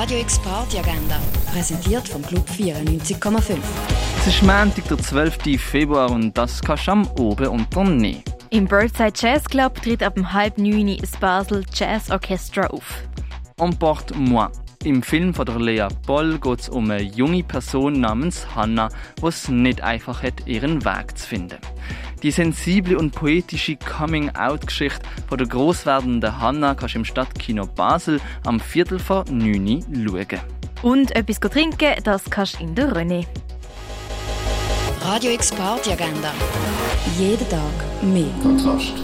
Radio X Party Agenda, präsentiert vom Club 94,5. Es ist Montag, der 12. Februar und das kannst du am Oben unternehmen. Im Birdside Jazz Club tritt ab um halb neun das Basel Jazz Orchestra auf. Emporte moi. Im Film von der Lea Boll geht es um eine junge Person namens Hannah, die es nicht einfach hat, ihren Weg zu finden. Die sensible und poetische Coming-out-Geschichte von der großwerdenden Hannah kannst du im Stadtkino Basel am Viertel vor 9 Uhr schauen. Und etwas trinken, das kannst du in der René. Radio X Party Agenda. Jeden Tag mehr. Kontrast.